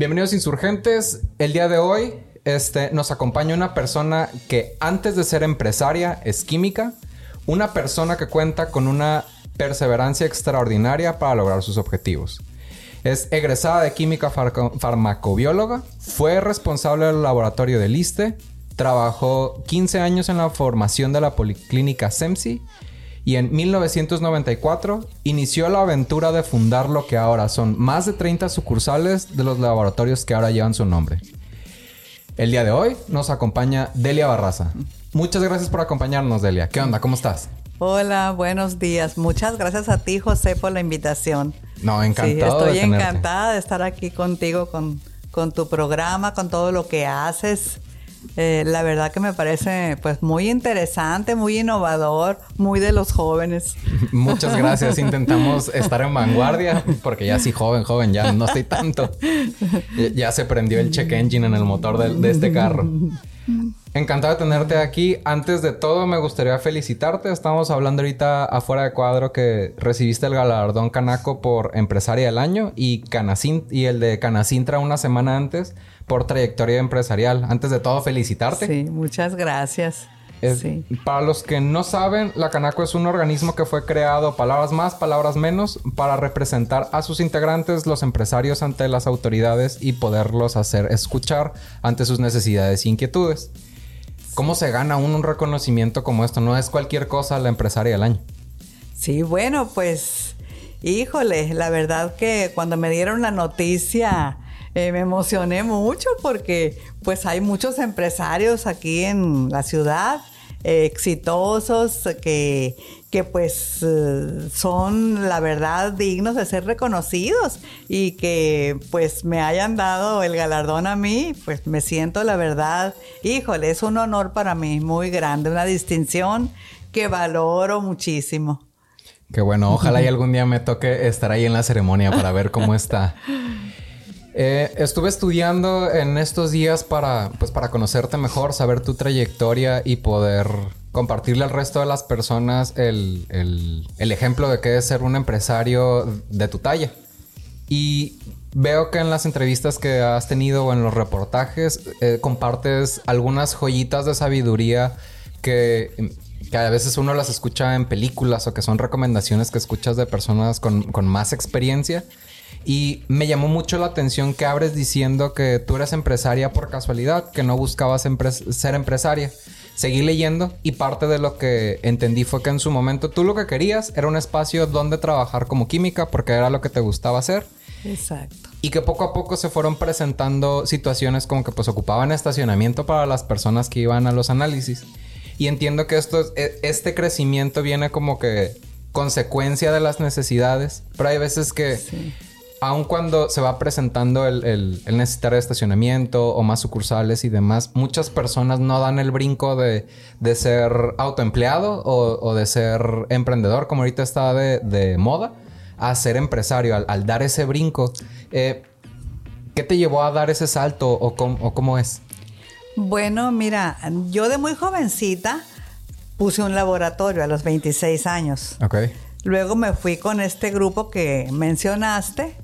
Bienvenidos insurgentes. El día de hoy este, nos acompaña una persona que antes de ser empresaria es química, una persona que cuenta con una perseverancia extraordinaria para lograr sus objetivos. Es egresada de química farmacobióloga, fue responsable del laboratorio del ISTE, trabajó 15 años en la formación de la policlínica SEMSI y en 1994 inició la aventura de fundar lo que ahora son más de 30 sucursales de los laboratorios que ahora llevan su nombre. El día de hoy nos acompaña Delia Barraza. Muchas gracias por acompañarnos, Delia. ¿Qué onda? ¿Cómo estás? Hola, buenos días. Muchas gracias a ti, José, por la invitación. No, encantado. estoy encantada de estar aquí contigo, con, con tu programa, con todo lo que haces. Eh, la verdad que me parece pues muy interesante, muy innovador, muy de los jóvenes. Muchas gracias. Intentamos estar en vanguardia porque ya sí joven, joven, ya no estoy tanto. Ya se prendió el check engine en el motor de, este carro. Encantado de tenerte aquí. Antes de todo, me gustaría felicitarte. Estamos hablando ahorita afuera de cuadro que recibiste el galardón Canaco por Empresaria del Año y, y el de Canacintra una semana antes por trayectoria empresarial. Antes de todo, felicitarte. Sí, muchas gracias. Para los que no saben, la Canaco es un organismo que fue creado, palabras más, palabras menos, para representar a sus integrantes, los empresarios, ante las autoridades y poderlos hacer escuchar ante sus necesidades e inquietudes. ¿Cómo se gana un reconocimiento como esto? No es cualquier cosa la empresaria del año. Sí, bueno, pues, híjole, la verdad que cuando me dieron la noticia eh, me emocioné mucho porque pues hay muchos empresarios aquí en la ciudad eh, exitosos que, que pues eh, son la verdad dignos de ser reconocidos y que pues me hayan dado el galardón a mí, pues me siento la verdad, híjole, es un honor para mí muy grande, una distinción que valoro muchísimo. Qué bueno, ojalá y algún día me toque estar ahí en la ceremonia para ver cómo está. Eh, estuve estudiando en estos días para, pues, para conocerte mejor, saber tu trayectoria y poder compartirle al resto de las personas el, ejemplo de que es ser un empresario de tu talla. Y veo que en las entrevistas que has tenido o en los reportajes eh, compartes algunas joyitas de sabiduría que, a veces uno las escucha en películas o que son recomendaciones que escuchas de personas con, con más experiencia. Y me llamó mucho la atención que abres diciendo que tú eres empresaria por casualidad, que no buscabas ser empresaria. Seguí leyendo y parte de lo que entendí fue que en su momento tú lo que querías era un espacio donde trabajar como química porque era lo que te gustaba hacer. Exacto. Y que poco a poco se fueron presentando situaciones como que pues ocupaban estacionamiento para las personas que iban a los análisis. Y entiendo que esto, e, este crecimiento viene como que consecuencia de las necesidades, pero hay veces que aun cuando se va presentando el, necesitar estacionamiento o más sucursales y demás, muchas personas no dan el brinco de, ser autoempleado o, de ser emprendedor, como ahorita está de, moda, a ser empresario, al, dar ese brinco. Eh, ¿Qué te llevó a dar ese salto o, o cómo es? Bueno, mira, yo de muy jovencita puse un laboratorio a los 26 años. Ok. Luego me fui con este grupo que mencionaste,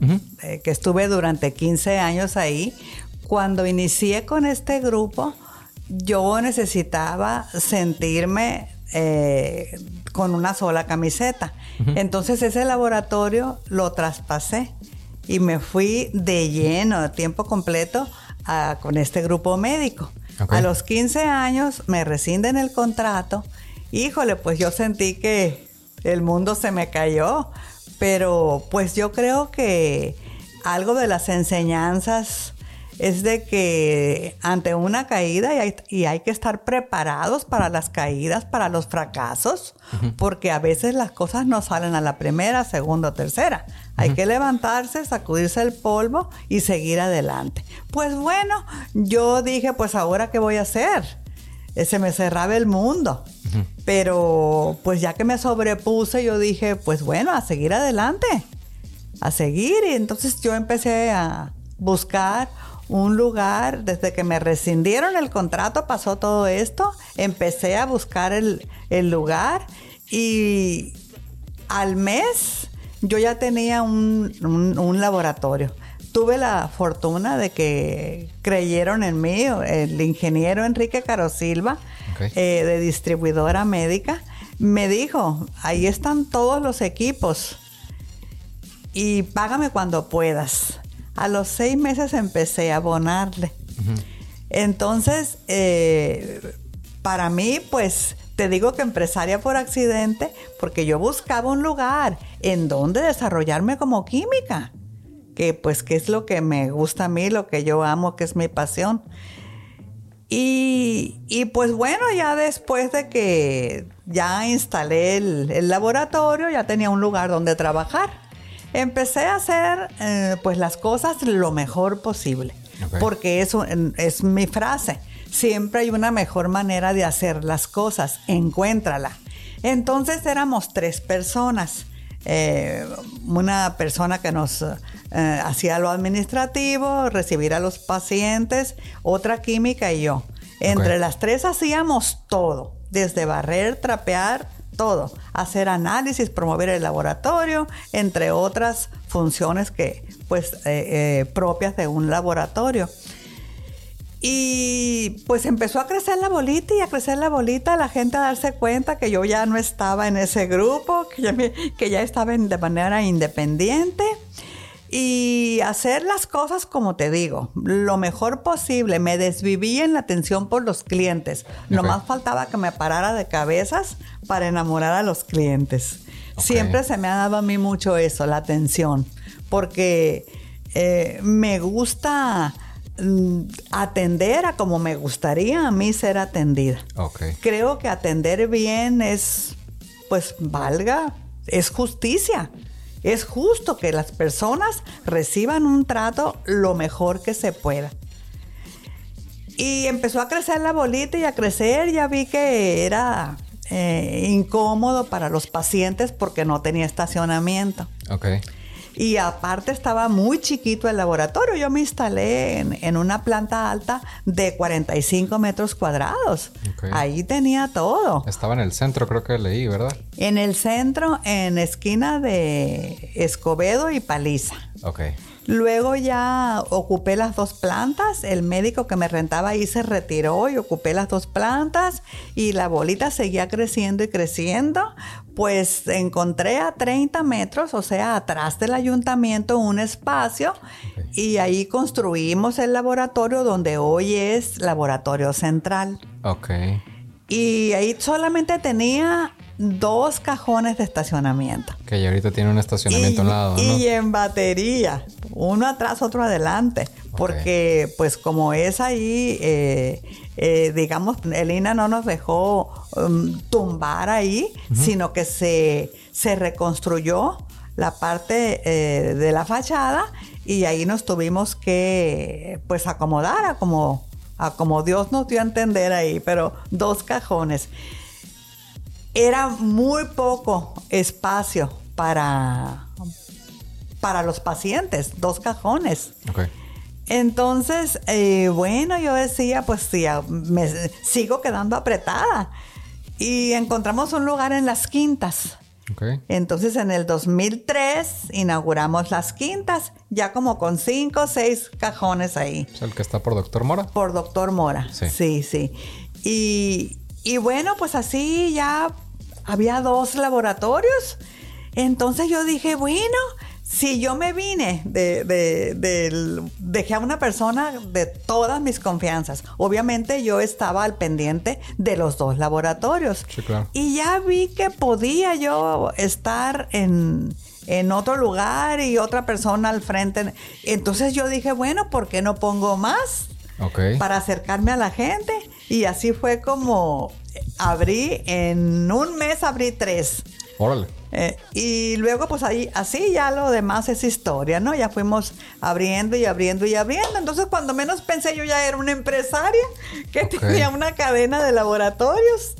eh, que estuve durante 15 años ahí. Cuando inicié con este grupo, yo necesitaba sentirme eh, con una sola camiseta. Entonces ese laboratorio lo traspasé y me fui de lleno, de tiempo completo, con este grupo médico. A los 15 años me rescinden el contrato. Híjole, pues yo sentí que el mundo se me cayó. Pero pues yo creo que algo de las enseñanzas es de que ante una caída y hay, que estar preparados para las caídas, para los fracasos, porque a veces las cosas no salen a la primera, segunda o tercera. Hay que levantarse, sacudirse el polvo y seguir adelante. Pues bueno, yo dije, pues ahora qué voy a hacer se me cerraba el mundo. Pero pues ya que me sobrepuse, yo dije, pues bueno, a seguir adelante, a seguir. Y entonces yo empecé a buscar un lugar, desde que me rescindieron el contrato pasó todo esto, empecé a buscar el, lugar. Y al mes yo ya tenía un, un laboratorio tuve la fortuna de que creyeron en mí, el ingeniero Enrique Caro Silva, eh, de distribuidora médica, me dijo, ahí están todos los equipos y págame cuando puedas. A los seis meses empecé a abonarle. Entonces, eh, para mí, pues te digo que empresaria por accidente, porque yo buscaba un lugar en donde desarrollarme como química, que pues que es lo que me gusta a mí, lo que yo amo, que es mi pasión. Y, pues bueno, ya después de que ya instalé el, laboratorio, ya tenía un lugar donde trabajar. Empecé a hacer eh, pues las cosas lo mejor posible, porque eso es mi frase siempre hay una mejor manera de hacer las cosas, encuéntrala. Entonces éramos tres personas. Eh, una persona que nos eh, hacía lo administrativo, recibir a los pacientes, otra química y yo. Entre las tres hacíamos todo, desde barrer, trapear, todo, hacer análisis, promover el laboratorio, entre otras funciones que, pues, eh, propias de un laboratorio. Y pues empezó a crecer la bolita y a crecer la bolita, la gente a darse cuenta que yo ya no estaba en ese grupo, que ya, que ya estaba de manera independiente y hacer las cosas como te digo, lo mejor posible. Me desviví en la atención por los clientes. No más faltaba que me parara de cabezas para enamorar a los clientes. Siempre se me ha dado a mí mucho eso, la atención, porque eh, me gusta atender a como me gustaría a mí ser atendida. Creo que atender bien es, pues, valga, es justicia. Es justo que las personas reciban un trato lo mejor que se pueda. Y empezó a crecer la bolita y a crecer, ya vi que era eh, incómodo para los pacientes porque no tenía estacionamiento. Okay. Y aparte estaba muy chiquito el laboratorio. Yo me instalé en, una planta alta de 45 metros cuadrados. Ahí tenía todo. Estaba en el centro, creo que leí, ¿verdad? En el centro, en esquina de Escobedo y Paliza. Ok. Luego ya ocupé las dos plantas, el médico que me rentaba ahí se retiró y ocupé las dos plantas y la bolita seguía creciendo y creciendo. Pues encontré a 30 metros, o sea, atrás del ayuntamiento un espacio y ahí construimos el laboratorio donde hoy es laboratorio central. Ok. Y ahí solamente tenía dos cajones de estacionamiento. Que ya ahorita tiene un estacionamiento al lado, ¿no? Y en batería, uno atrás, otro adelante. Porque, pues, como es ahí, eh, eh, digamos, Elina no nos dejó um, tumbar ahí, sino que se, se reconstruyó la parte eh, de la fachada y ahí nos tuvimos que, pues, acomodar a como, a como Dios nos dio a entender ahí, pero dos cajones. Era muy poco espacio para, para los pacientes, dos cajones. Entonces, eh, bueno, yo decía, pues sí, me sigo quedando apretada. Y encontramos un lugar en las quintas. Entonces, en el 2003 inauguramos las quintas, ya como con cinco o seis cajones ahí. ¿Es el que está por Doctor Mora? Por Doctor Mora. Sí, sí. Y, y bueno, pues así ya había dos laboratorios. Entonces yo dije, bueno, si yo me vine de, de, dejé a una persona de todas mis confianzas. Obviamente yo estaba al pendiente de los dos laboratorios. Y ya vi que podía yo estar en, en otro lugar y otra persona al frente. Entonces yo dije, bueno, ¿por qué no pongo más? Para acercarme a la gente. Y así fue como abrí, en un mes abrí tres. Órale. Eh, y luego, pues ahí, así ya lo demás es historia, ¿no? Ya fuimos abriendo y abriendo y abriendo. Entonces, cuando menos pensé, yo ya era una empresaria que tenía una cadena de laboratorios.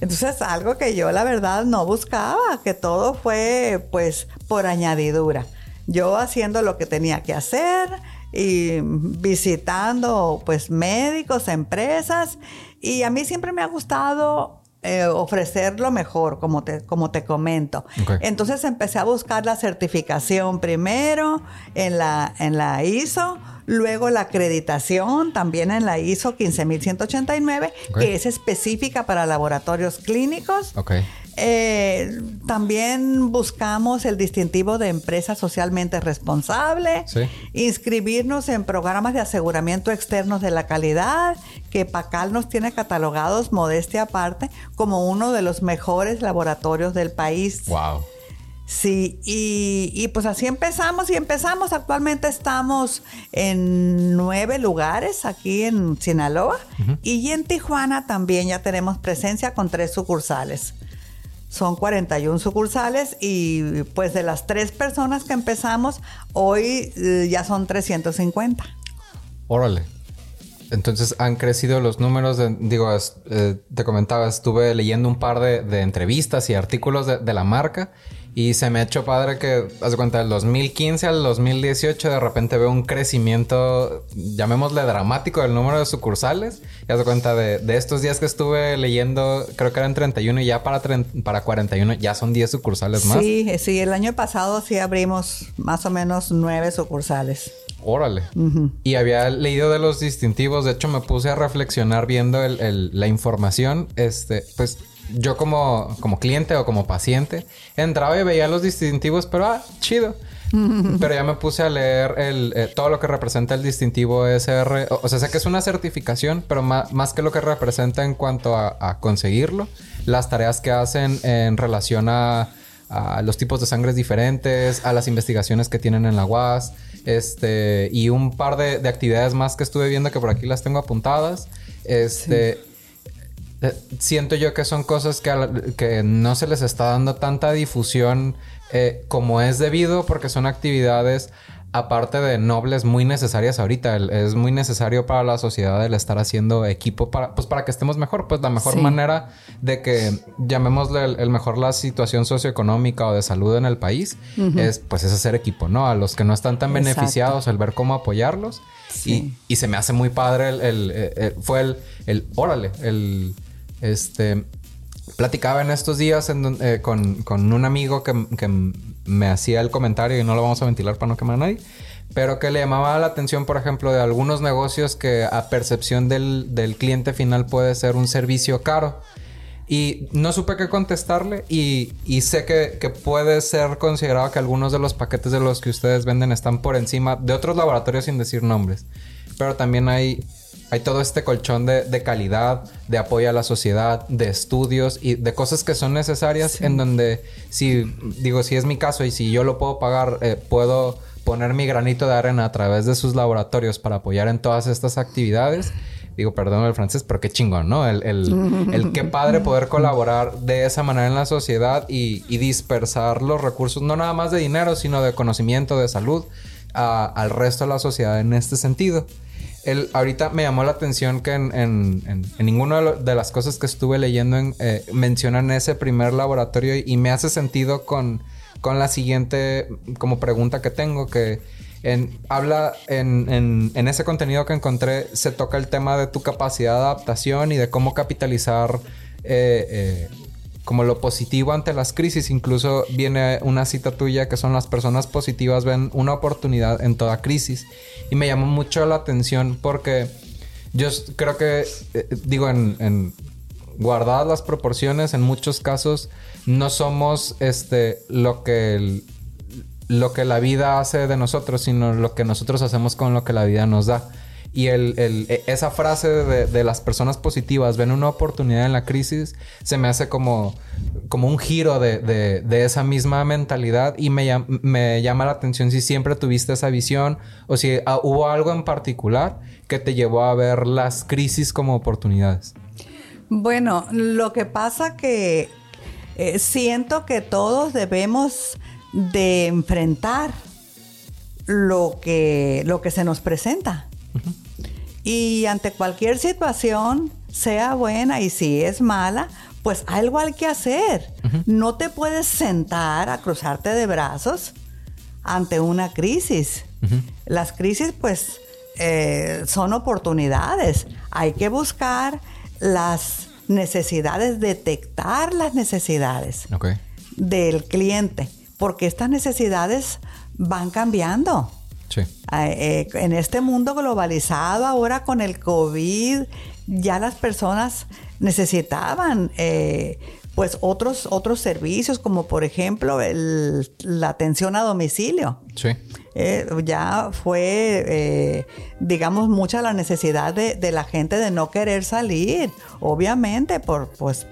Entonces, algo que yo la verdad no buscaba, que todo fue pues por añadidura. Yo haciendo lo que tenía que hacer y visitando pues médicos, empresas y a mí siempre me ha gustado eh, ofrecer lo mejor, como te, como te comento. Entonces empecé a buscar la certificación primero en la, en la ISO, luego la acreditación también en la ISO 15189, que es específica para laboratorios clínicos. Eh, también buscamos el distintivo de empresa socialmente responsable, inscribirnos en programas de aseguramiento externos de la calidad, que PACAL nos tiene catalogados, modestia aparte, como uno de los mejores laboratorios del país. Wow. Sí, y, pues así empezamos y empezamos. Actualmente estamos en nueve lugares aquí en Sinaloa y en Tijuana también ya tenemos presencia con tres sucursales. Son 41 sucursales y pues de las tres personas que empezamos, hoy eh, ya son 350. Órale. Entonces han crecido los números, digo, eh, te comentaba, estuve leyendo un par de, entrevistas y artículos de, de la marca y se me ha hecho padre que, haz cuenta, del 2015 al 2018 de repente veo un crecimiento, llamémosle dramático, del número de sucursales. Y haz cuenta de, de, estos días que estuve leyendo, creo que eran 31 y ya para, para 41 ya son 10 sucursales más. Sí, sí, el año pasado sí abrimos más o menos 9 sucursales. Órale. Y había leído de los distintivos, de hecho me puse a reflexionar viendo el, la información, este, pues yo como, como cliente o como paciente entraba y veía los distintivos, pero ah, chido. Pero ya me puse a leer el, eh, todo lo que representa el distintivo SR. O, sea, sé que es una certificación, pero más, que lo que representa en cuanto a, conseguirlo, las tareas que hacen en relación a, los tipos de sangres diferentes, a las investigaciones que tienen en la UAS, este, y un par de, actividades más que estuve viendo que por aquí las tengo apuntadas. Este. Eh, siento yo que son cosas que, que, no se les está dando tanta difusión eh, como es debido porque son actividades aparte de nobles muy necesarias ahorita. es muy necesario para la sociedad el estar haciendo equipo para, pues para que estemos mejor. Pues la mejor manera de que llamémosle el, mejor la situación socioeconómica o de salud en el país es pues es hacer equipo, ¿no? A los que no están tan beneficiados, el ver cómo apoyarlos. Y, y, se me hace muy padre el, fue el, el órale, el este, platicaba en estos días eh, con, un amigo que, me hacía el comentario y no lo vamos a ventilar para no quemar a nadie, pero que le llamaba la atención, por ejemplo, de algunos negocios que a percepción del, cliente final puede ser un servicio caro. Y no supe qué contestarle y, sé que, que, puede ser considerado que algunos de los paquetes de los que ustedes venden están por encima de otros laboratorios sin decir nombres. Pero también hay hay todo este colchón de, calidad, de apoyo a la sociedad, de estudios y de cosas que son necesarias en donde si digo si es mi caso y si yo lo puedo pagar eh, puedo poner mi granito de arena a través de sus laboratorios para apoyar en todas estas actividades. Digo, perdón el francés, pero qué chingón, ¿no? El, el, qué padre poder colaborar de esa manera en la sociedad y, dispersar los recursos, no nada más de dinero, sino de conocimiento, de salud, al resto de la sociedad en este sentido ahorita me llamó la atención que en, en, ninguna de las cosas que estuve leyendo eh, mencionan ese primer laboratorio y me hace sentido con, con la siguiente como pregunta que tengo que habla en, ese contenido que encontré se toca el tema de tu capacidad de adaptación y de cómo capitalizar eh, eh, como lo positivo ante las crisis. Incluso viene una cita tuya que son las personas positivas ven una oportunidad en toda crisis. Y me llamó mucho la atención porque yo creo que, eh, digo, en, guardadas las proporciones, en muchos casos no somos este, lo que... lo que la vida hace de nosotros, sino lo que nosotros hacemos con lo que la vida nos da. Y e, esa frase de, las personas positivas ven una oportunidad en la crisis se me hace como, como un giro de, esa misma mentalidad y me, me, llama la atención si siempre tuviste esa visión o si ah, hubo algo en particular que te llevó a ver las crisis como oportunidades. Bueno, lo que pasa que eh, siento que todos debemos de enfrentar lo que, lo que se nos presenta. Y ante cualquier situación, sea buena y si es mala, pues algo hay que hacer. No te puedes sentar a cruzarte de brazos ante una crisis. Las crisis, pues, eh, son oportunidades. Hay que buscar las necesidades, detectar las necesidades del cliente, porque estas necesidades van cambiando. Sí. Eh, en este mundo globalizado, ahora con el COVID, ya las personas necesitaban eh, pues otros, otros servicios, como por ejemplo el- la atención a domicilio. Sí. Eh, ya fue, eh, digamos, mucha la necesidad de, de la gente de no querer salir. Obviamente, por pues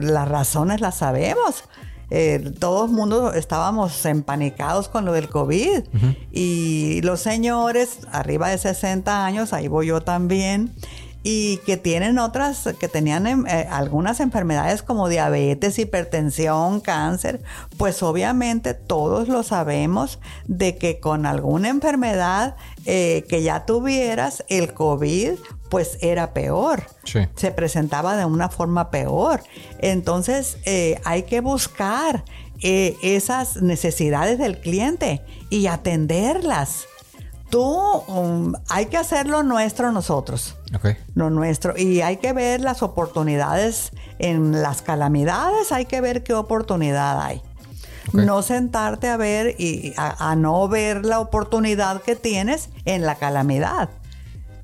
las razones las sabemos. Eh, todo el mundo estábamos empanicados con lo del COVID. Y los señores, arriba de 60 años, ahí voy yo también, y que tienen otras, que tenían em, eh, algunas enfermedades como diabetes, hipertensión, cáncer, pues obviamente todos lo sabemos de que con alguna enfermedad eh, que ya tuvieras, el COVID pues era peor. Sí. Se presentaba de una forma peor. Entonces eh, hay que buscar eh, esas necesidades del cliente y atenderlas. Tú, um, hay que hacer lo nuestro nosotros Ok. lo nuestro. Y hay que ver las oportunidades en las calamidades, hay que ver qué oportunidad hay. No sentarte a ver y a, a no ver la oportunidad que tienes en la calamidad.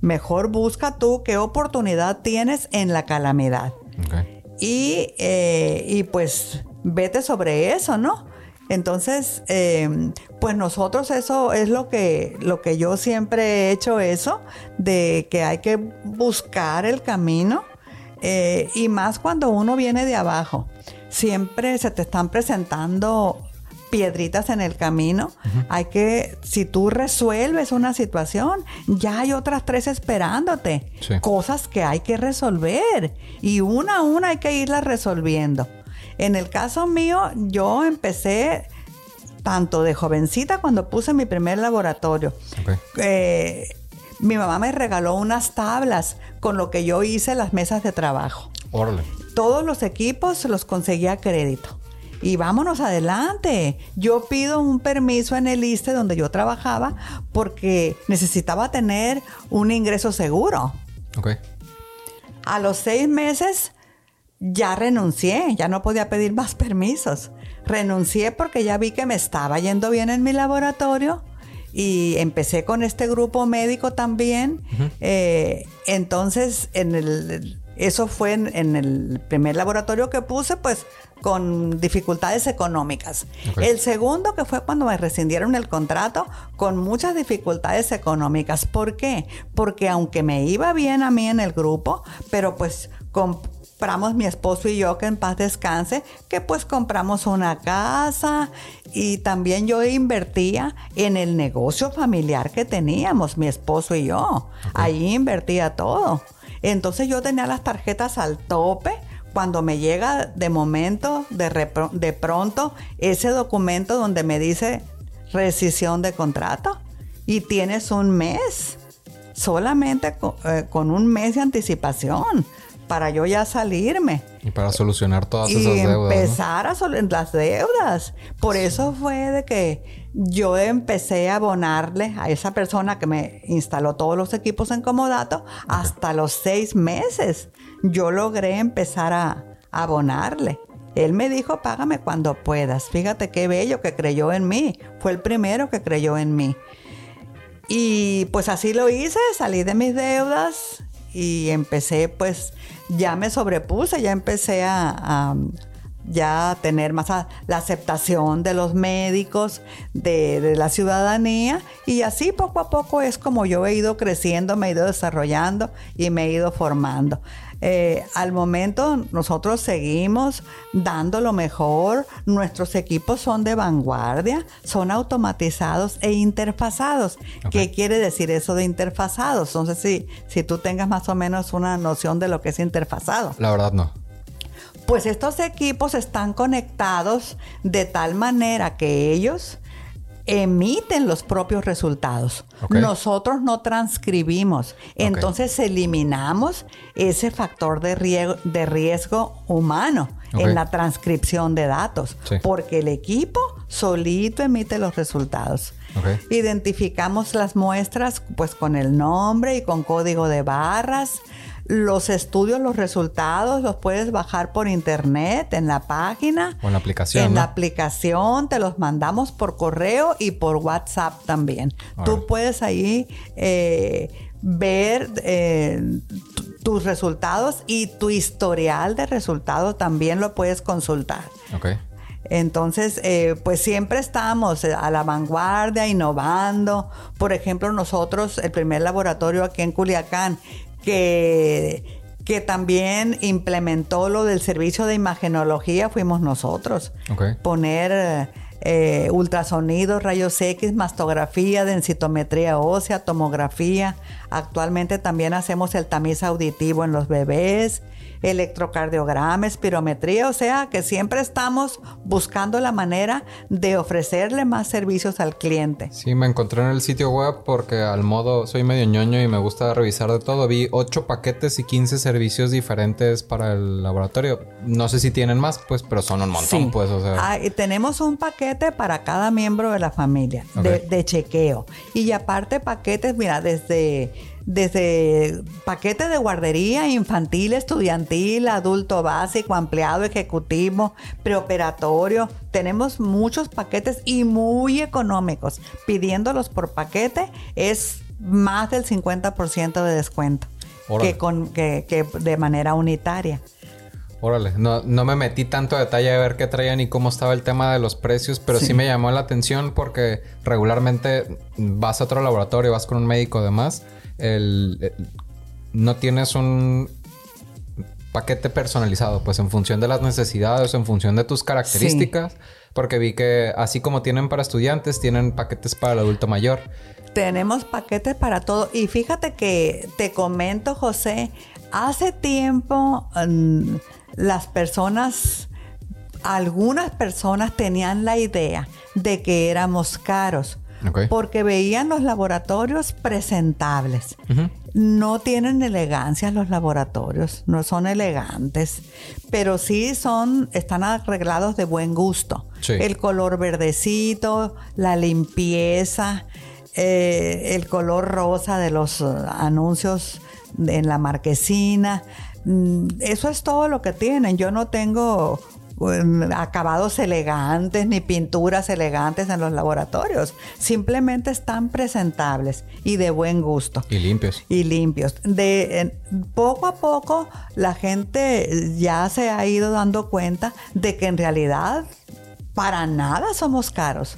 Mejor busca tú qué oportunidad tienes en la calamidad. Y, eh, y pues vete sobre eso, ¿no? Entonces, eh, pues nosotros eso es lo que, lo que yo siempre he hecho eso, de que hay que buscar el camino, eh, y más cuando uno viene de abajo. Siempre se te están presentando piedritas en el camino. Hay que, si tú resuelves una situación, ya hay otras tres esperándote. Sí. Cosas que hay que resolver. Y una a una hay que irlas resolviendo. En el caso mío, yo empecé tanto de jovencita cuando puse mi primer laboratorio. Eh, mi mamá me regaló unas tablas con lo que yo hice las mesas de trabajo Órale. Todos los equipos los conseguí a crédito. Y vámonos adelante. Yo pido un permiso en el ISTE donde yo trabajaba porque necesitaba tener un ingreso seguro. Ok. A los seis meses ya renuncié, ya no podía pedir más permisos. Renuncié porque ya vi que me estaba yendo bien en mi laboratorio y empecé con este grupo médico también. Eh, entonces, en el, eso fue en, en el primer laboratorio que puse, pues con dificultades económicas. El segundo, que fue cuando me rescindieron el contrato, con muchas dificultades económicas. ¿Por qué? Porque aunque me iba bien a mí en el grupo, pero pues compramos mi esposo y yo, que en paz descanse, que pues compramos una casa y también yo invertía en el negocio familiar que teníamos, mi esposo y yo. Ahí invertía todo. Entonces yo tenía las tarjetas al tope. Cuando me llega de momento, de, de pronto, ese documento donde me dice rescisión de contrato. Y tienes un mes, solamente eh, con, un mes de anticipación para yo ya salirme Y para solucionar todas esas deudas. ¿no? empezar a sol- las deudas. Por eso fue de que yo empecé a abonarle a esa persona que me instaló todos los equipos en Comodato hasta los seis meses. Yo logré empezar a, a abonarle. Él me dijo, págame cuando puedas. Fíjate qué bello que creyó en mí. Fue el primero que creyó en mí. Y pues así lo hice, salí de mis deudas y empecé pues, ya me sobrepuse, ya empecé a, ya tener más la aceptación de los médicos, de la ciudadanía y así poco a poco es como yo he ido creciendo, me he ido desarrollando y me he ido formando. Eh, al momento nosotros seguimos dando lo mejor, nuestros equipos son de vanguardia, son automatizados e interfazados. ¿Qué quiere decir eso de interfazados? No sé si, si tú tengas más o menos una noción de lo que es interfazado. La verdad no. Pues estos equipos están conectados de tal manera que ellos emiten los propios resultados. Nosotros no transcribimos. Entonces eliminamos ese factor de riesgo, de riesgo humano en la transcripción de datos. Sí. Porque el equipo solito emite los resultados. Identificamos las muestras pues con el nombre y con código de barras. Los estudios, los resultados, los puedes bajar por internet, en la página. O en la aplicación. En la aplicación, te los mandamos por correo y por WhatsApp también. Tú puedes ahí eh, ver eh, tus resultados y tu historial de resultados también lo puedes consultar. Ok. Entonces, eh, pues siempre estamos a la vanguardia, innovando. Por ejemplo, nosotros, el primer laboratorio aquí en Culiacán, que, que también implementó lo del servicio de imagenología, fuimos nosotros. Poner eh, ultrasonidos, rayos X, mastografía, densitometría ósea, tomografía. Actualmente también hacemos el tamiz auditivo en los bebés electrocardiograma, espirometría, o sea que siempre estamos buscando la manera de ofrecerle más servicios al cliente. Sí, me encontré en el sitio web porque al modo soy medio ñoño y me gusta revisar de todo. Vi 8 paquetes y 15 servicios diferentes para el laboratorio. No sé si tienen más, pues, pero son un montón, pues, o sea. Ah, tenemos un paquete para cada miembro de la familia de, de chequeo. Y aparte paquetes, mira, desde desde paquetes de guardería infantil, estudiantil, adulto básico, ampliado, ejecutivo, preoperatorio. Tenemos muchos paquetes y muy económicos. Pidiéndolos por paquete es más del 50% de descuento que, con, que, de manera unitaria. Órale, no, no, me metí tanto a detalle a ver qué traían y cómo estaba el tema de los precios, pero sí. me llamó la atención porque regularmente vas a otro laboratorio, vas con un médico además el, no tienes un paquete personalizado, pues en función de las necesidades, en función de tus características, porque vi que así como tienen para estudiantes, tienen paquetes para el adulto mayor. Tenemos paquetes para todo. Y fíjate que te comento, José, hace tiempo mm, las personas, algunas personas tenían la idea de que éramos caros porque veían los laboratorios presentables. No tienen elegancia los laboratorios, no son elegantes, pero sí son, están arreglados de buen gusto. El color verdecito, la limpieza, eh, el color rosa de los anuncios en la marquesina. Mm, eso es todo lo que tienen. Yo no tengo acabados elegantes ni pinturas elegantes en los laboratorios. Simplemente están presentables y de buen gusto. Y limpios. Y limpios. De poco a poco la gente ya se ha ido dando cuenta de que en realidad para nada somos caros.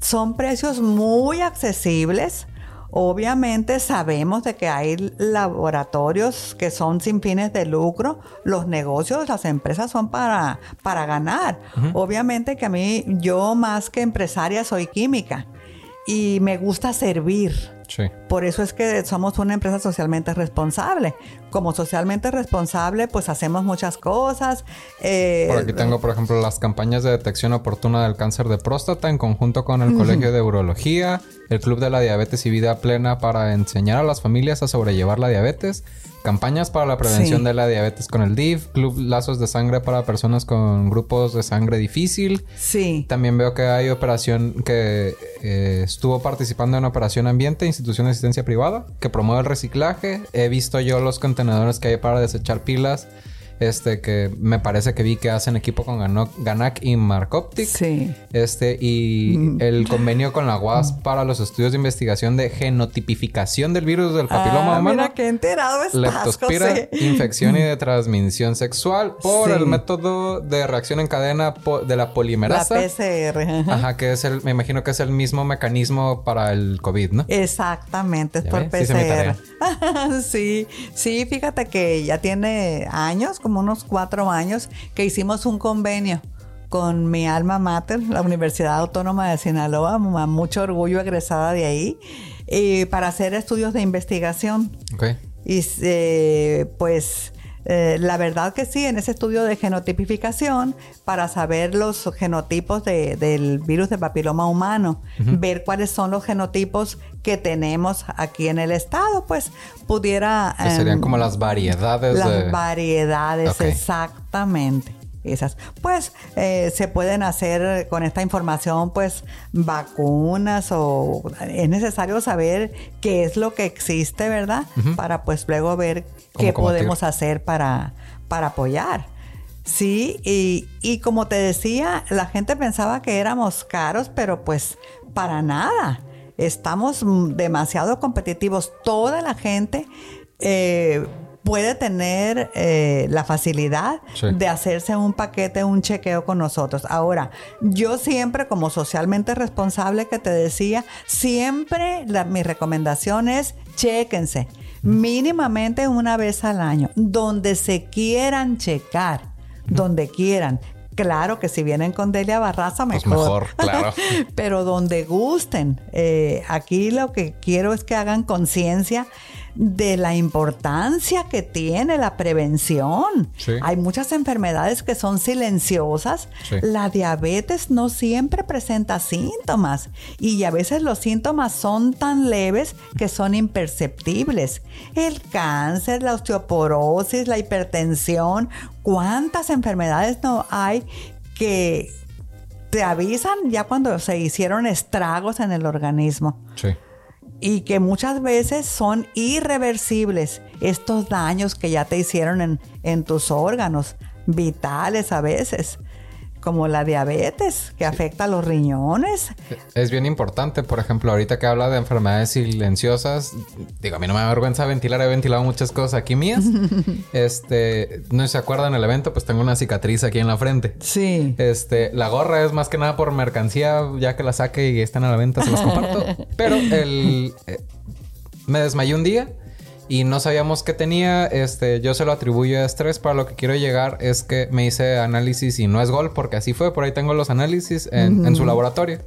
Son precios muy accesibles Obviamente sabemos de que hay laboratorios que son sin fines de lucro. Los negocios, las empresas son para, para ganar. Obviamente que a mí, yo más que empresaria soy química y me gusta servir. Por eso es que somos una empresa socialmente responsable. Como socialmente responsable, pues hacemos muchas cosas. Eh, por aquí tengo, por ejemplo, las campañas de detección oportuna del cáncer de próstata en conjunto con el Colegio de Urología, el Club de la Diabetes y Vida Plena para enseñar a las familias a sobrellevar la diabetes, campañas para la prevención de la diabetes con el DIF, Club Lazos de Sangre para personas con grupos de sangre difícil. Sí. También veo que hay operación que eh, estuvo participando en Operación Ambiente, institución de asistencia privada, que promueve el reciclaje. He visto yo los contenedores que hay para desechar pilas este, que me parece que vi que hacen equipo con Ganac y Marcoptic. Sí. Este, y mm. el convenio con la UAS para los estudios de investigación de genotipificación del virus del papiloma ah, humano. Mira qué enterado estás, Leptospira, infección y de transmisión sexual por el método de reacción en cadena de la polimerasa. La PCR. Ajá, que es el, me imagino que es el mismo mecanismo para el COVID, ¿no? Exactamente, es por PCR. Sí, sí, fíjate que ya tiene años, como unos cuatro años, que hicimos un convenio con mi alma mater, la Universidad Autónoma de Sinaloa, mucho orgullo egresada de ahí, y para hacer estudios de investigación. Y eh, pues eh, la verdad que sí, en ese estudio de genotipificación, para saber los genotipos del virus de papiloma humano, ver cuáles son los genotipos que tenemos aquí en el estado, pues pudiera... serían em, como las variedades. Las variedades, exactamente. Esas. Pues eh, se pueden hacer con esta información, pues vacunas o es necesario saber qué es lo que existe, ¿verdad? Para pues luego ver qué podemos hacer para, para apoyar. Sí, y, y como te decía, la gente pensaba que éramos caros, pero pues para nada. Estamos demasiado competitivos. Toda la gente eh, puede tener eh, la facilidad de hacerse un paquete, un chequeo con nosotros. Ahora, yo siempre, como socialmente responsable que te decía, siempre mi recomendación es chequense mínimamente una vez al año, donde se quieran checar, donde quieran. Claro que si vienen con Delia Barraza, pues mejor. mejor, claro. Pero donde gusten. Eh, aquí lo que quiero es que hagan conciencia de la importancia que tiene la prevención. Hay muchas enfermedades que son silenciosas. La diabetes no siempre presenta síntomas y a veces los síntomas son tan leves que son imperceptibles. El cáncer, la osteoporosis, la hipertensión, ¿cuántas enfermedades no hay que te avisan ya cuando se hicieron estragos en el organismo? Sí y que muchas veces son irreversibles estos daños que ya te hicieron en, en tus órganos vitales a veces como la diabetes, que afecta a los riñones. Es bien importante, por ejemplo, ahorita que habla de enfermedades silenciosas, digo, a mí no me da vergüenza ventilar, he ventilado muchas cosas aquí mías. este, no se acuerdan el evento, pues tengo una cicatriz aquí en la frente. Sí. Este, la gorra es más que nada por mercancía, ya que la saque y están a la venta, se los comparto. Pero el... Eh, me desmayé un día y no sabíamos qué tenía. Este, yo se lo atribuyo a estrés. Para lo que quiero llegar es que me hice análisis y no es gol, porque así fue. Por ahí tengo los análisis en, su laboratorio.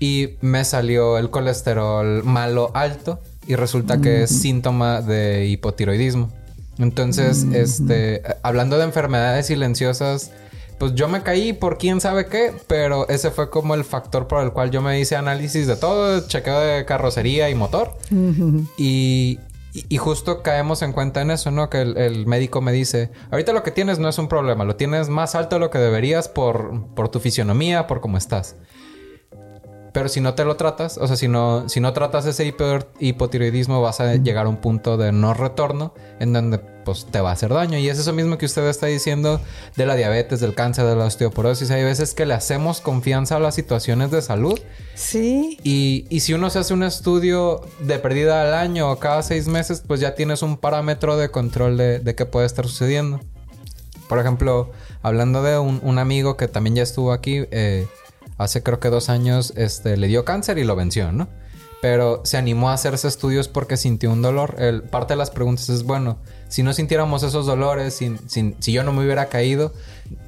Y me salió el colesterol malo alto y resulta que es síntoma de hipotiroidismo. Entonces, este, hablando de enfermedades silenciosas, pues yo me caí por quién sabe qué, pero ese fue como el factor por el cual yo me hice análisis de todo, chequeo de carrocería y motor. Y y, justo caemos en cuenta en eso, ¿no? Que el, médico me dice, ahorita lo que tienes no es un problema, lo tienes más alto de lo que deberías por, por tu fisionomía, por cómo estás. Pero si no te lo tratas, o sea, si no, si no tratas ese hipotiroidismo, vas a llegar a un punto de no retorno en donde pues te va a hacer daño. Y es eso mismo que usted está diciendo de la diabetes, del cáncer, de la osteoporosis. Hay veces que le hacemos confianza a las situaciones de salud. Sí. Y, y si uno se hace un estudio de pérdida al año o cada seis meses, pues ya tienes un parámetro de control de, de qué puede estar sucediendo. Por ejemplo, hablando de un, un amigo que también ya estuvo aquí, eh, hace creo que dos años este, le dio cáncer y lo venció, ¿no? Pero se animó a hacerse estudios porque sintió un dolor. El, parte de las preguntas es, bueno, si no sintiéramos esos dolores, si yo no me hubiera caído,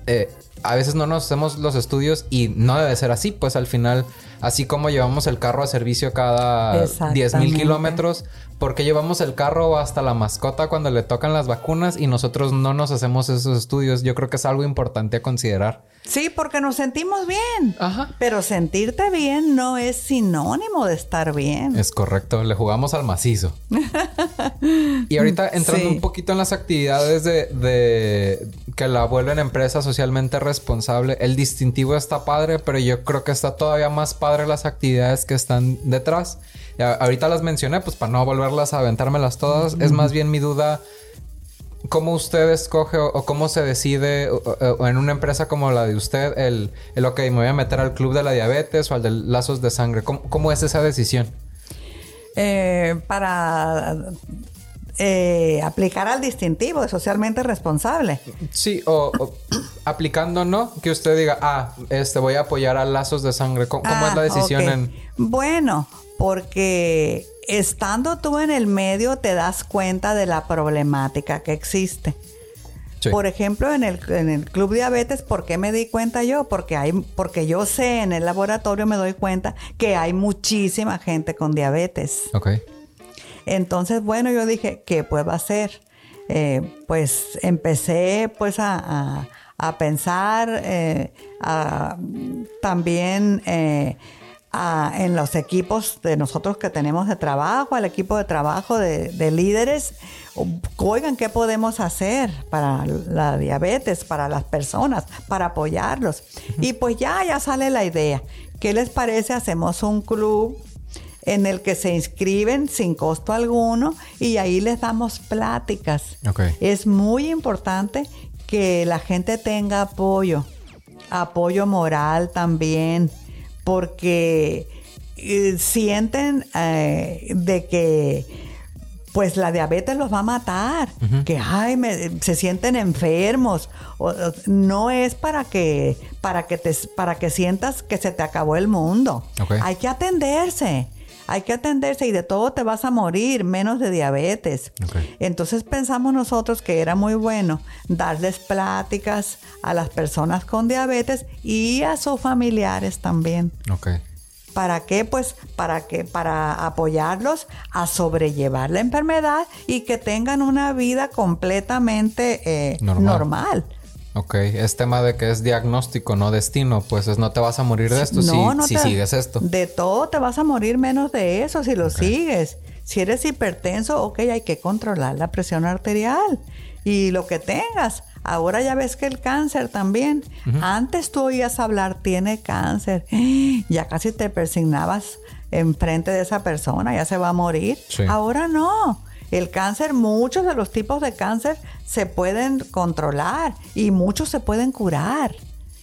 eh, a veces no nos hacemos los estudios y no debe ser así, pues al final, así como llevamos el carro a servicio cada 10 mil kilómetros, porque llevamos el carro hasta la mascota cuando le tocan las vacunas y nosotros no nos hacemos esos estudios. Yo creo que es algo importante a considerar. Sí, porque nos sentimos bien. Ajá. Pero sentirte bien no es sinónimo de estar bien. Es correcto, le jugamos al macizo. y ahorita entrando un poquito en las actividades de, de que la vuelven empresa socialmente responsable, el distintivo está padre, pero yo creo que está todavía más padre las actividades que están detrás ahorita las mencioné, pues para no volverlas a aventármelas todas. Es más bien mi duda. ¿Cómo usted escoge o, cómo se decide en una empresa como la de usted el, el, ok, me voy a meter al club de la diabetes o al de lazos de sangre? ¿Cómo, es esa decisión? Eh, para eh, aplicar al distintivo de socialmente responsable. Sí, o, aplicando, ¿no? Que usted diga, ah, este voy a apoyar a lazos de sangre. ¿Cómo, es la ah, decisión en...? Bueno, porque estando tú en el medio te das cuenta de la problemática que existe. Por ejemplo, en el, en el Club Diabetes, ¿por qué me di cuenta yo? Porque hay, porque yo sé en el laboratorio me doy cuenta que hay muchísima gente con diabetes. Ok. Entonces, bueno, yo dije, ¿qué puedo hacer? Eh, pues empecé pues a, pensar, eh, a, también eh, en los equipos de nosotros que tenemos de trabajo, al equipo de trabajo de, líderes, oigan, ¿qué podemos hacer para la diabetes, para las personas, para apoyarlos? Y pues ya, ya sale la idea. ¿Qué les parece? Hacemos un club en el que se inscriben sin costo alguno y ahí les damos pláticas. Es muy importante que la gente tenga apoyo, apoyo moral también porque eh, sienten eh, de que pues la diabetes los va a matar, que ay, se sienten enfermos. no es para que, para que te, para que sientas que se te acabó el mundo. Hay que atenderse. Hay que atenderse y de todo te vas a morir, menos de diabetes. Entonces pensamos nosotros que era muy bueno darles pláticas a las personas con diabetes y a sus familiares también. ¿Para qué? Pues para que para apoyarlos a sobrellevar la enfermedad y que tengan una vida completamente eh, normal. Ok, es tema de que es diagnóstico, no destino. Pues es, no te vas a morir de esto si, sigues esto. De todo te vas a morir menos de eso si lo sigues. Si eres hipertenso, ok, hay que controlar la presión arterial y lo que tengas. Ahora ya ves que el cáncer también. Antes tú oías hablar, tiene cáncer. Ya casi te persignabas enfrente de esa persona, ya se va a morir. Ahora no. El cáncer, muchos de los tipos de cáncer se pueden controlar y muchos se pueden curar.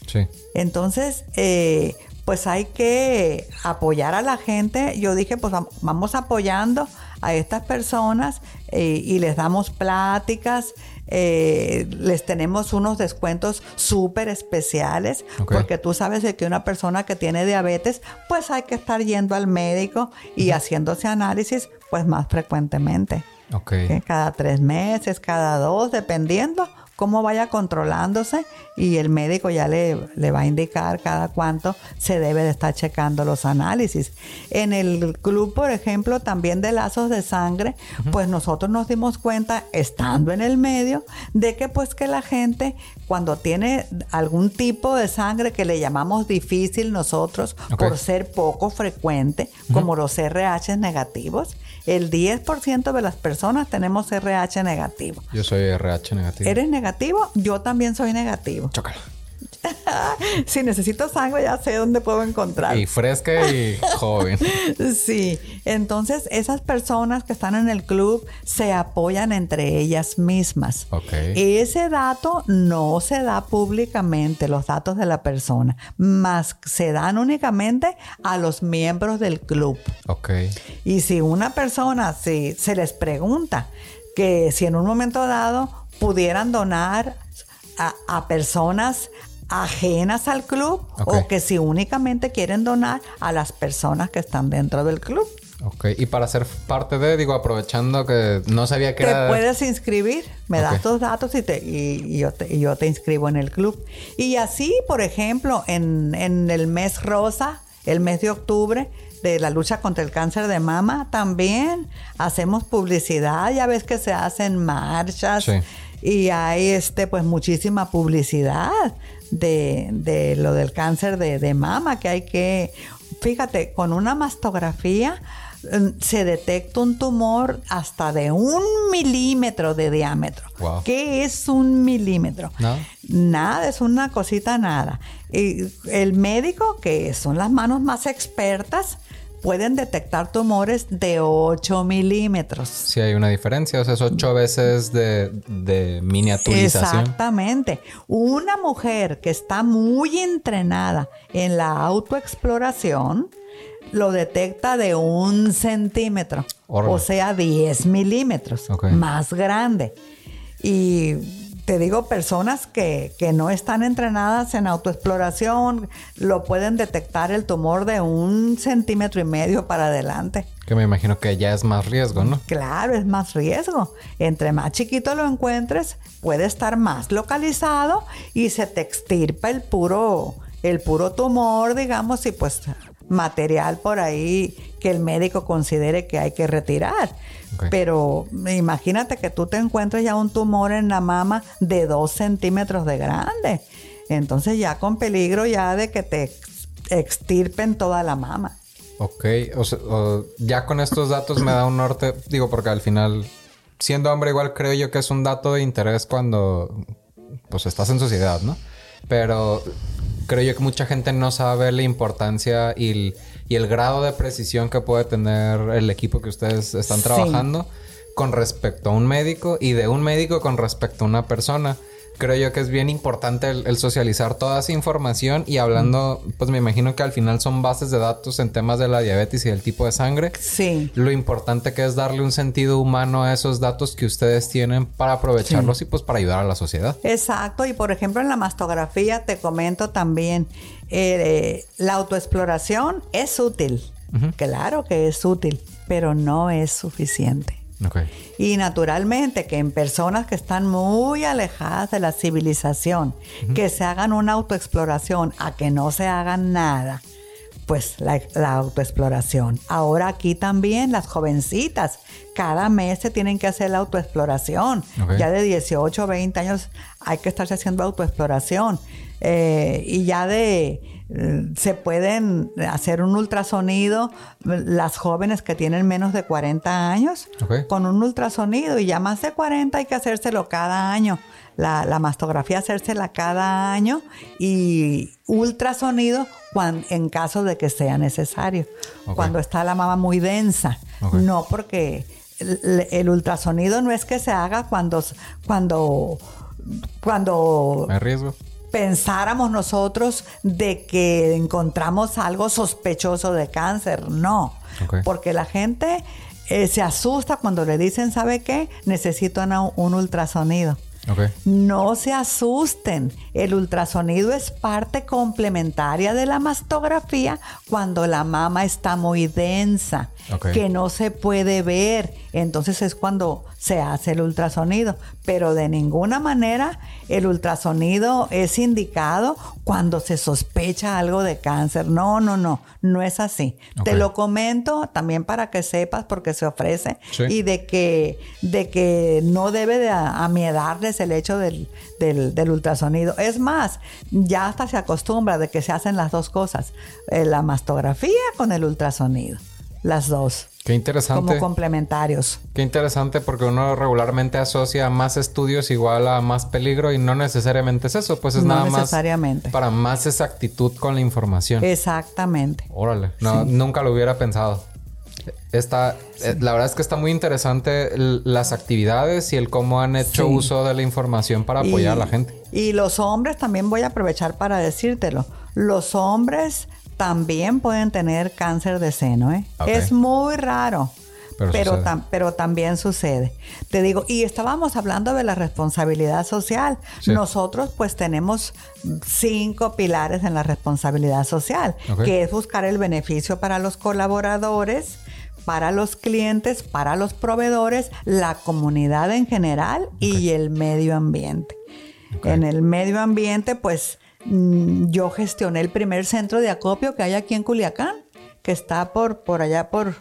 Sí. Entonces, eh, pues hay que apoyar a la gente. Yo dije, pues vamos apoyando a estas personas eh, y les damos pláticas. Eh, les tenemos unos descuentos súper especiales porque tú sabes que una persona que tiene diabetes pues hay que estar yendo al médico y haciéndose análisis pues más frecuentemente. Okay. Cada tres meses, cada dos, dependiendo cómo vaya controlándose y el médico ya le, le, va a indicar cada cuánto se debe de estar checando los análisis. En el club, por ejemplo, también de lazos de sangre, pues nosotros nos dimos cuenta, estando en el medio, de que pues que la gente cuando tiene algún tipo de sangre que le llamamos difícil nosotros por ser poco frecuente, como los RH negativos, el 10% de las personas tenemos RH negativo. Yo soy RH negativo. ¿Eres negativo? Yo también soy negativo. Chócala. si necesito sangre, ya sé dónde puedo encontrar. Y fresca y joven. sí. Entonces, esas personas que están en el club se apoyan entre ellas mismas. Ese dato no se da públicamente, los datos de la persona, más se dan únicamente a los miembros del club. Ok. Y si una persona, si se les pregunta que si en un momento dado pudieran donar a, a personas ajenas al club o que si únicamente quieren donar a las personas que están dentro del club. Ok, y para ser parte de, digo, aprovechando que no sabía que te puedes inscribir, me das tus datos y, te, y, yo te, yo te inscribo en el club. Y así, por ejemplo, en, en el mes rosa, el mes de octubre, de la lucha contra el cáncer de mama, también hacemos publicidad, ya ves que se hacen marchas. y hay este pues muchísima publicidad de, lo del cáncer de, mama, que hay que, fíjate, con una mastografía mm, se detecta un tumor hasta de un milímetro de diámetro. ¿Qué es un milímetro? Nada, es una cosita nada. Y el médico, que son las manos más expertas, pueden detectar tumores de 8 milímetros. Sí, hay una diferencia, o sea, es 8 veces de, de miniaturización. Exactamente. Una mujer que está muy entrenada en la autoexploración lo detecta de un centímetro, o sea, 10 milímetros, más grande. Y te digo, personas que, no están entrenadas en autoexploración lo pueden detectar el tumor de un centímetro y medio para adelante. Que me imagino que ya es más riesgo, ¿no? Claro, es más riesgo. Entre más chiquito lo encuentres, puede estar más localizado y se te extirpa el puro, el puro tumor, digamos, y pues material por ahí que el médico considere que hay que retirar. Pero imagínate que tú te encuentres ya un tumor en la mama de dos centímetros de grande. Entonces ya con peligro ya de que te extirpen toda la mama. Ok, o ya con estos datos me da un norte, digo, porque al final, siendo hombre igual creo yo que es un dato de interés cuando pues estás en sociedad, ¿no? Pero creo yo que mucha gente no sabe la importancia y el, grado de precisión que puede tener el equipo que ustedes están trabajando con respecto a un médico y de un médico con respecto a una persona creo yo que es bien importante el, socializar toda esa información y hablando, pues me imagino que al final son bases de datos en temas de la diabetes y del tipo de sangre. Sí. Lo importante que es darle un sentido humano a esos datos que ustedes tienen para aprovecharlos y pues para ayudar a la sociedad. Exacto. Y por ejemplo en la mastografía te comento también, eh, la autoexploración es útil. Claro que es útil, pero no es suficiente. Y naturalmente que en personas que están muy alejadas de la civilización, que se hagan una autoexploración a que no se hagan nada, pues la, autoexploración. Ahora aquí también las jovencitas, cada mes se tienen que hacer la autoexploración. Ya de 18 o 20 años hay que estarse haciendo autoexploración. Eh, y ya de se pueden hacer un ultrasonido las jóvenes que tienen menos de 40 años con un ultrasonido y ya más de 40 hay que hacérselo cada año. La, mastografía hacérsela cada año y ultrasonido en caso de que sea necesario. Cuando está la mama muy densa. No porque el, el, ultrasonido no es que se haga cuando cuando cuando hay riesgo pensáramos nosotros de que encontramos algo sospechoso de cáncer. No, porque la gente eh, se asusta cuando le dicen, ¿sabe qué? Necesito un ultrasonido. No se asusten. El ultrasonido es parte complementaria de la mastografía cuando la mama está muy densa, que no se puede ver. Entonces es cuando se hace el ultrasonido. Pero de ninguna manera el ultrasonido es indicado cuando se sospecha algo de cáncer. No, no, no, no es así. Te lo comento también para que sepas porque se ofrece y de que, de que no debe de amiedarles el hecho del, del, ultrasonido. Es más, ya hasta se acostumbra de que se hacen las dos cosas, eh, la mastografía con el ultrasonido, las dos. Qué interesante. Como complementarios. Qué interesante porque uno regularmente asocia más estudios igual a más peligro y no necesariamente es eso, pues es nada más para más exactitud con la información. Exactamente. Órale, no, nunca lo hubiera pensado. Está, eh, la verdad es que está muy interesante las actividades y el cómo han hecho uso de la información para apoyar a la gente. Y los hombres también voy a aprovechar para decírtelo. Los hombres también pueden tener cáncer de seno. ¿eh? Es muy raro. Pero, pero, también sucede. Te digo, y estábamos hablando de la responsabilidad social. Nosotros pues tenemos cinco pilares en la responsabilidad social, que es buscar el beneficio para los colaboradores, para los clientes, para los proveedores, la comunidad en general y el medio ambiente. En el medio ambiente pues yo gestioné el primer centro de acopio que hay aquí en Culiacán, que está por, por allá por,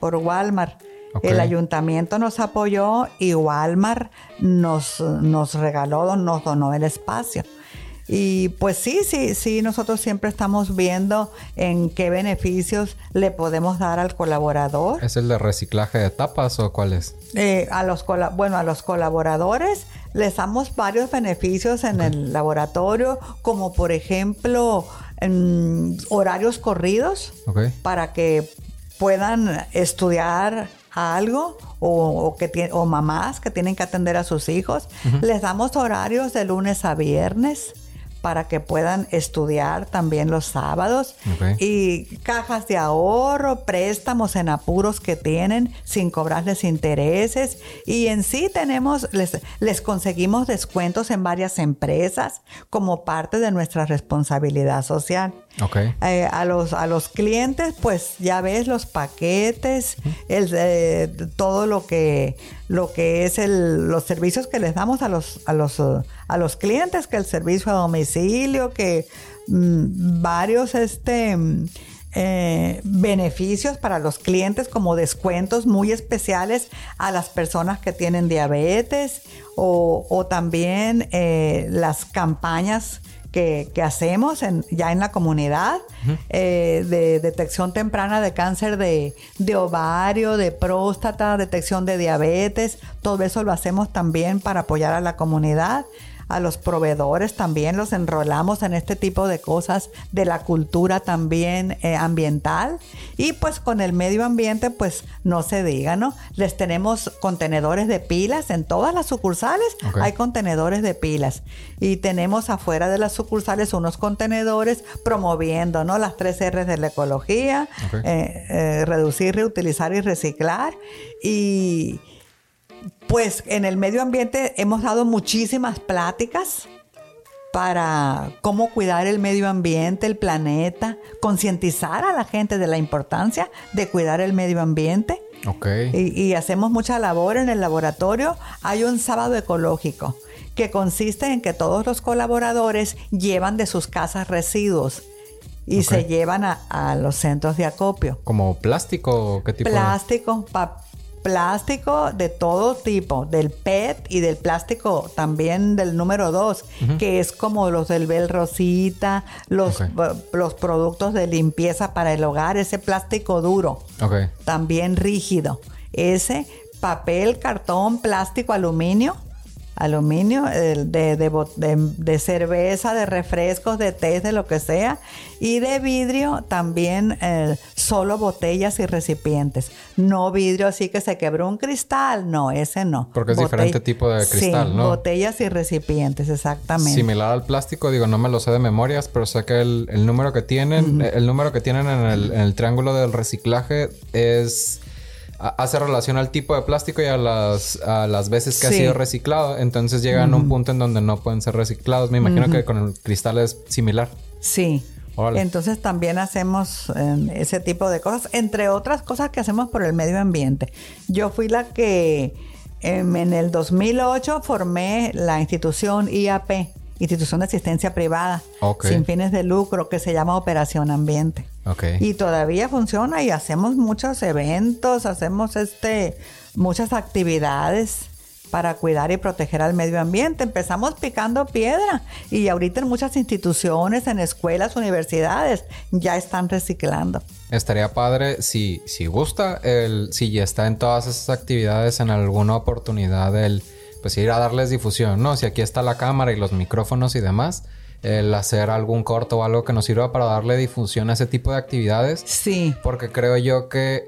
por Walmart. El ayuntamiento nos apoyó y Walmart nos, nos regaló, nos donó el espacio. Y pues sí, sí, sí, nosotros siempre estamos viendo en qué beneficios le podemos dar al colaborador. ¿Es el de reciclaje de tapas o cuál es? Eh, a los bueno, a los colaboradores les damos varios beneficios en el laboratorio, como por ejemplo horarios corridos para que puedan estudiar algo o, que o mamás que tienen que atender a sus hijos. Les damos horarios de lunes a viernes para que puedan estudiar también los sábados. Y cajas de ahorro, préstamos en apuros que tienen sin cobrarles intereses. Y en sí tenemos, les, les conseguimos descuentos en varias empresas como parte de nuestra responsabilidad social. Eh, a, los, a los clientes, pues ya ves los paquetes, el, eh, todo lo que, lo que es el, los servicios que les damos a los, a los, a los clientes, que el servicio a domicilio, que mm, varios este, eh, beneficios para los clientes como descuentos muy especiales a las personas que tienen diabetes o, o también las campañas que, hacemos ya en la comunidad eh, de detección temprana de cáncer de, de, ovario, de próstata, detección de diabetes. Todo eso lo hacemos también para apoyar a la comunidad a los proveedores también los enrolamos en este tipo de cosas de la cultura también eh, ambiental. Y pues con el medio ambiente pues no se diga, ¿no? Les tenemos contenedores de pilas en todas las sucursales, hay contenedores de pilas. Y tenemos afuera de las sucursales unos contenedores promoviendo, ¿no? Las tres R's de la ecología, eh, eh, reducir, reutilizar y reciclar. Y pues en el medio ambiente hemos dado muchísimas pláticas para cómo cuidar el medio ambiente, el planeta, concientizar a la gente de la importancia de cuidar el medio ambiente. Okay. Y, hacemos mucha labor en el laboratorio. Hay un sábado ecológico que consiste en que todos los colaboradores llevan de sus casas residuos y se llevan a, los centros de acopio. ¿Como plástico? ¿Qué tipo? Plástico, papel plástico de todo tipo, del PET y del plástico también del número 2, que es como los del Bel Rosita, los, los productos de limpieza para el hogar, ese plástico duro, también rígido. Ese papel, cartón, plástico, aluminio, aluminio, de, de, cerveza, de refrescos, de té, de lo que sea, y de vidrio también eh, solo botellas y recipientes. No vidrio así que se quebró un cristal, no, ese no. Porque es diferente tipo de cristal, sí, Botellas y recipientes, exactamente. Similar al plástico, digo, no me lo sé de memorias, pero sé que el, número que tienen, el número que tienen en el, en el triángulo del reciclaje es hace relación al tipo de plástico y a las, a las veces que ha sido reciclado. Entonces llegan a un punto en donde no pueden ser reciclados. Me imagino que con el cristal es similar. Sí. Entonces también hacemos em, ese tipo de cosas, entre otras cosas que hacemos por el medio ambiente. Yo fui la que em, en el 2008 formé la institución IAP, Institución de Asistencia Privada, sin fines de lucro, que se llama Operación Ambiente. Y todavía funciona y hacemos muchos eventos, hacemos este muchas actividades para cuidar y proteger al medio ambiente. Empezamos picando piedra y ahorita en muchas instituciones, en escuelas, universidades, ya están reciclando. Estaría padre si, si gusta, el, si ya está en todas esas actividades en alguna oportunidad, el pues ir a darles difusión, ¿no? Si aquí está la cámara y los micrófonos y demás, el hacer algún corto o algo que nos sirva para darle difusión a ese tipo de actividades. Sí. Porque creo yo que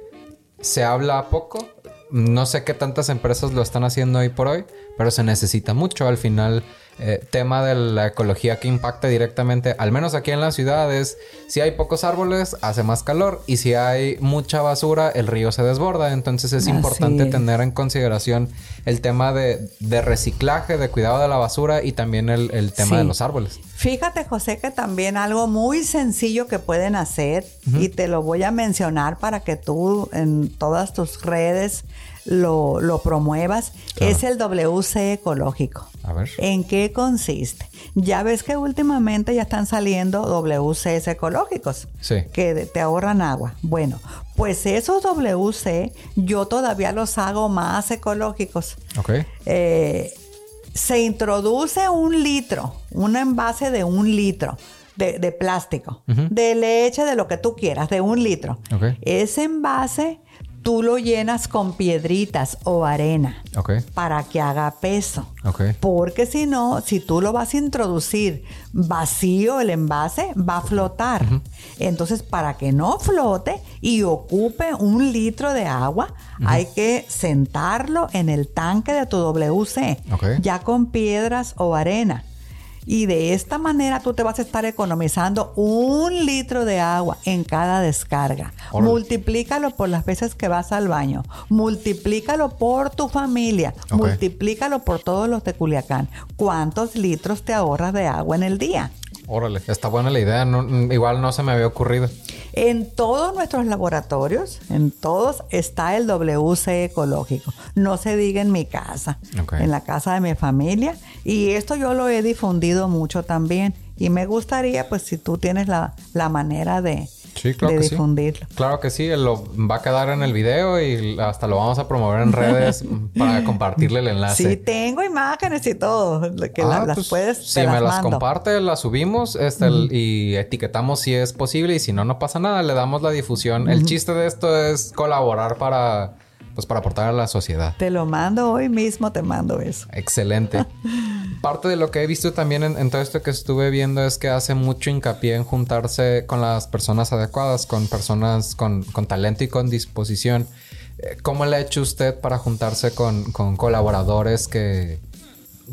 se habla poco. No sé qué tantas empresas lo están haciendo hoy por hoy, pero se necesita mucho. Al final, eh, tema de la ecología que impacta directamente, al menos aquí en las ciudades, si hay pocos árboles, hace más calor y si hay mucha basura, el río se desborda. Entonces es importante tener en consideración el tema de, reciclaje, de cuidado de la basura y también el, tema de los árboles. Fíjate, José, que también algo muy sencillo que pueden hacer y te lo voy a mencionar para que tú en todas tus redes lo, promuevas, es el WC ecológico. A ver. ¿En qué consiste? Ya ves que últimamente ya están saliendo WCs ecológicos. Sí. Que te ahorran agua. Bueno, pues esos WC yo todavía los hago más ecológicos. Ok. Eh, se introduce un litro, un envase de un litro. De, plástico, de leche, de lo que tú quieras, de un litro. Okay. Ese envase tú lo llenas con piedritas o arena para que haga peso. Porque si no, si tú lo vas a introducir vacío el envase, va a flotar. Entonces, para que no flote y ocupe un litro de agua, hay que sentarlo en el tanque de tu WC, ya con piedras o arena. Y de esta manera tú te vas a estar economizando un litro de agua en cada descarga. Multiplícalo por las veces que vas al baño. Multiplícalo por tu familia. Multiplícalo por todos los de Culiacán. ¿Cuántos litros te ahorras de agua en el día? Órale, está buena la idea. igual no se me había ocurrido. En todos nuestros laboratorios, en todos, está el WC ecológico. No se diga en mi casa, en la casa de mi familia. Y esto yo lo he difundido mucho también. Y me gustaría, pues, si tú tienes la, manera de, Sí, claro de que difundirlo. Sí. Claro que sí, lo va a quedar en el video y hasta lo vamos a promover en redes para compartirle el enlace. Sí, tengo imágenes y todo, que la- Ah, las pues, puedes Si me las mando. comparte, las subimos este, y etiquetamos si es posible y si no, no pasa nada, le damos la difusión. El chiste de esto es colaborar para, pues, para aportar a la sociedad. Te lo mando hoy mismo, te mando eso. Excelente. Parte de lo que he visto también en, en todo esto que estuve viendo es que hace mucho hincapié en juntarse con las personas adecuadas, con personas con, con talento y con disposición. Eh, ¿Cómo le ha hecho usted para juntarse con, con colaboradores que,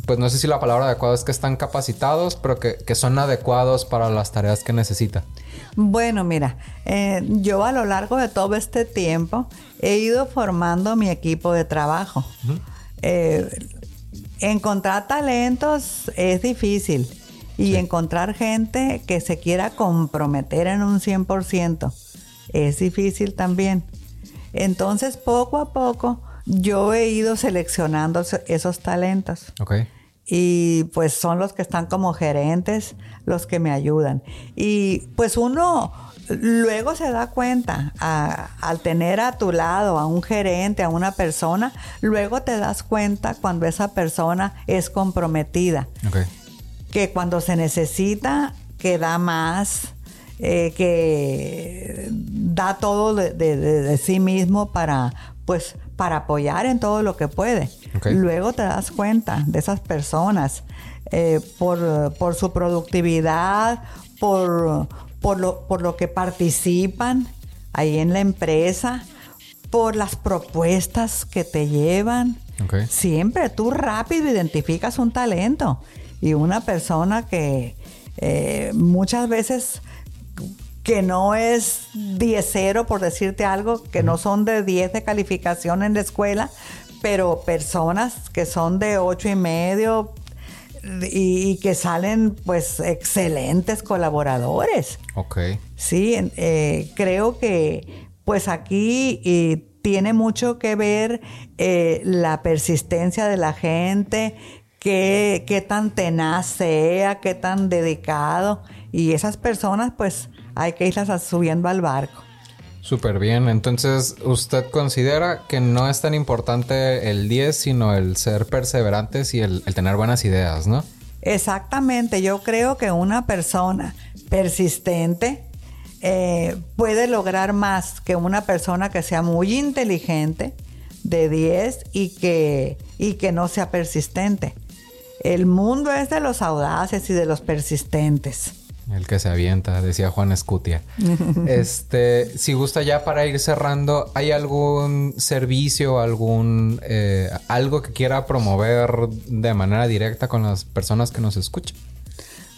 pues no sé si la palabra adecuada es que están capacitados, pero que, que son adecuados para las tareas que necesita? Bueno, mira, eh, yo a lo largo de todo este tiempo he ido formando mi equipo de trabajo. Eh, encontrar talentos es difícil y encontrar gente que se quiera comprometer en un 100% es difícil también. Entonces, poco a poco, yo he ido seleccionando eso- esos talentos y pues son los que están como gerentes los que me ayudan. Y pues uno luego se da cuenta, a- al tener a tu lado a un gerente, a una persona, luego te das cuenta cuando esa persona es comprometida, que cuando se necesita, que da más, eh, que da todo de, de- de- de sí mismo para, pues, para apoyar en todo lo que puede. Luego te das cuenta de esas personas eh, por, por su productividad, por, por, lo, por lo que participan ahí en la empresa, por las propuestas que te llevan. Siempre tú rápido identificas un talento y una persona que eh, muchas veces que no es 10-0 por decirte algo, que no son de 10 de calificación en la escuela, pero personas que son de 8 y medio y, y que salen pues excelentes colaboradores. Ok. Sí, eh, creo que pues aquí tiene mucho que ver eh, la persistencia de la gente, qué, qué tan tenaz sea, qué tan dedicado. Y esas personas pues hay que irlas subiendo al barco. Súper bien. Entonces, ¿usted considera que no es tan importante el 10, sino el ser perseverantes y el, tener buenas ideas, ¿no? Exactamente, yo creo que una persona persistente eh, puede lograr más que una persona que sea muy inteligente de 10 y que, y que no sea persistente. El mundo es de los audaces y de los persistentes. El que se avienta, decía Juan Escutia. este, si gusta ya para ir cerrando, ¿hay algún servicio, algún eh, algo que quiera promover de manera directa con las personas que nos escuchan?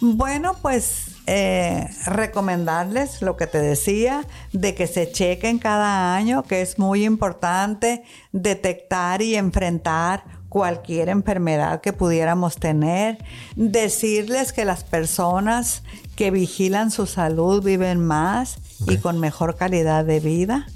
Bueno, pues eh, recomendarles lo que te decía, de que se chequen cada año, que es muy importante detectar y enfrentar cualquier enfermedad que pudiéramos tener, decirles que las personas que vigilan su salud viven más y con mejor calidad de vida.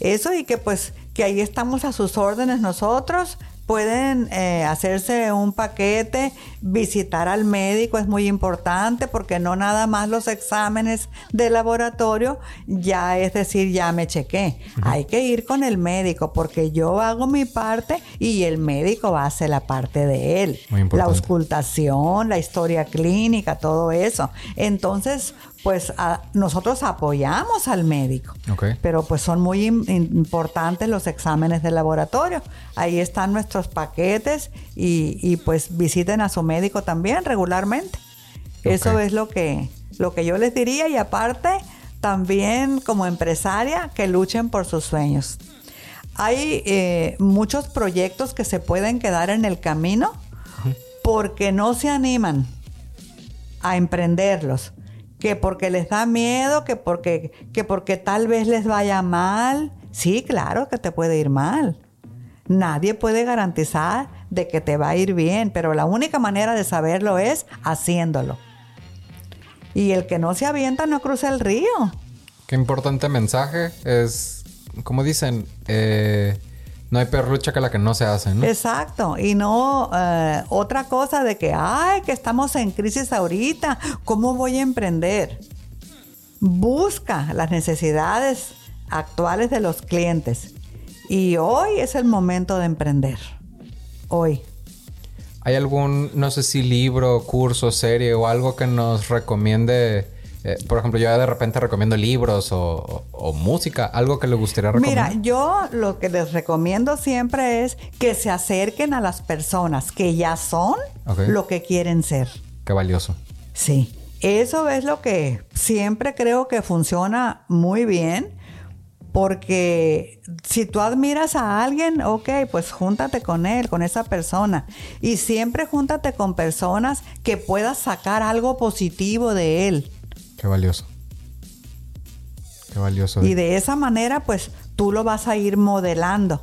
Eso y que pues que ahí estamos a sus órdenes nosotros. Pueden eh, hacerse un paquete, visitar al médico es muy importante porque no nada más los exámenes de laboratorio, ya es decir, ya me chequé. Hay que ir con el médico porque yo hago mi parte y el médico va a hacer la parte de él. La auscultación, la historia clínica, todo eso. Entonces, pues a- nosotros apoyamos al médico. Pero pues son muy im- importantes los exámenes de laboratorio. Ahí están nuestros paquetes y, y, pues visiten a su médico también regularmente. Eso es lo que, lo que yo les diría y aparte también como empresaria que luchen por sus sueños. Hay eh, muchos proyectos que se pueden quedar en el camino porque no se animan a emprenderlos. Que porque les da miedo, que porque, que porque tal vez les vaya mal. Sí, claro que te puede ir mal. Nadie puede garantizar de que te va a ir bien, pero la única manera de saberlo es haciéndolo. Y el que no se avienta no cruza el río. Qué importante mensaje es, como dicen, eh, no hay perrucha que la que no se hace, ¿no? Exacto, y no eh, otra cosa de que, ay, que estamos en crisis ahorita, ¿cómo voy a emprender? busca las necesidades actuales de los clientes. Y hoy es el momento de emprender. Hoy. ¿Hay algún, no sé si libro, curso, serie o algo que nos recomiende? Eh, por ejemplo, yo de repente recomiendo libros o, música, algo que le gustaría recomendar. Mira, yo lo que les recomiendo siempre es que se acerquen a las personas que ya son lo que quieren ser. Qué valioso. Sí, eso es lo que siempre creo que funciona muy bien. Porque si tú admiras a alguien, ok, pues júntate con él, con esa persona. Y siempre júntate con personas que puedas sacar algo positivo de él. Qué valioso. Qué valioso. Y de esa manera, pues tú lo vas a ir modelando.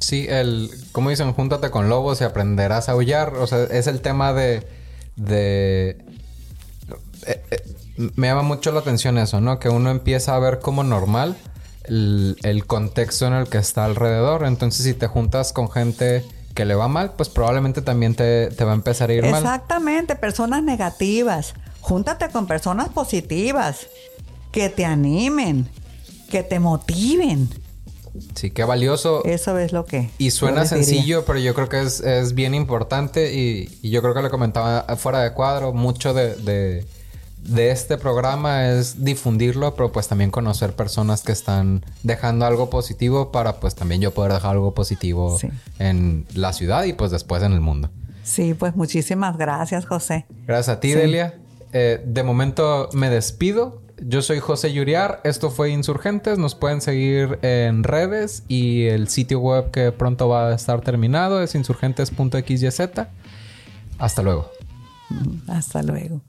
Sí, el, como dicen, júntate con lobos y aprenderás a aullar. O sea, es el tema de. de. Eh, eh, me llama mucho la atención eso, ¿no? Que uno empieza a ver como normal el, el, contexto en el que está alrededor. Entonces, si te juntas con gente que le va mal, pues probablemente también te, te va a empezar a ir mal. Exactamente, personas negativas. Júntate con personas positivas que te animen, que te motiven. Sí, qué valioso. Eso es lo que. Y suena sencillo, pero yo creo que es, bien importante y, yo creo que le comentaba fuera de cuadro, mucho de, de, este programa es difundirlo, pero pues también conocer personas que están dejando algo positivo para pues también yo poder dejar algo positivo en la ciudad y pues después en el mundo. Sí, pues muchísimas gracias, José. Gracias a ti, Delia. Eh, de momento me despido. Yo soy José Yuriar. Esto fue Insurgentes. Nos pueden seguir en redes y el sitio web que pronto va a estar terminado es insurgentes.xyz. Hasta luego. Hasta luego.